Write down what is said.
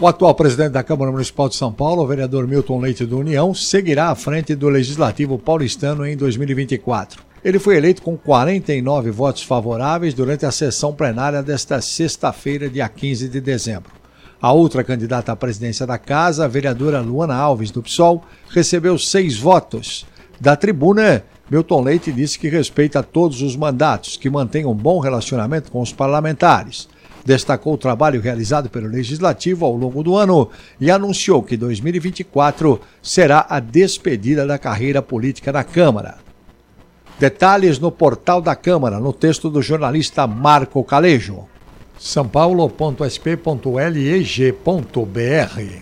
O atual presidente da Câmara Municipal de São Paulo, o vereador Milton Leite do União, seguirá à frente do Legislativo paulistano em 2024. Ele foi eleito com 49 votos favoráveis durante a sessão plenária desta sexta-feira, dia 15 de dezembro. A outra candidata à presidência da casa, a vereadora Luana Alves, do PSOL, recebeu seis votos. Da tribuna, Milton Leite disse que respeita todos os mandatos, que mantém um bom relacionamento com os parlamentares destacou o trabalho realizado pelo Legislativo ao longo do ano e anunciou que 2024 será a despedida da carreira política na Câmara. Detalhes no portal da Câmara, no texto do jornalista Marco Calejo. sãopaulo.sp.leg.br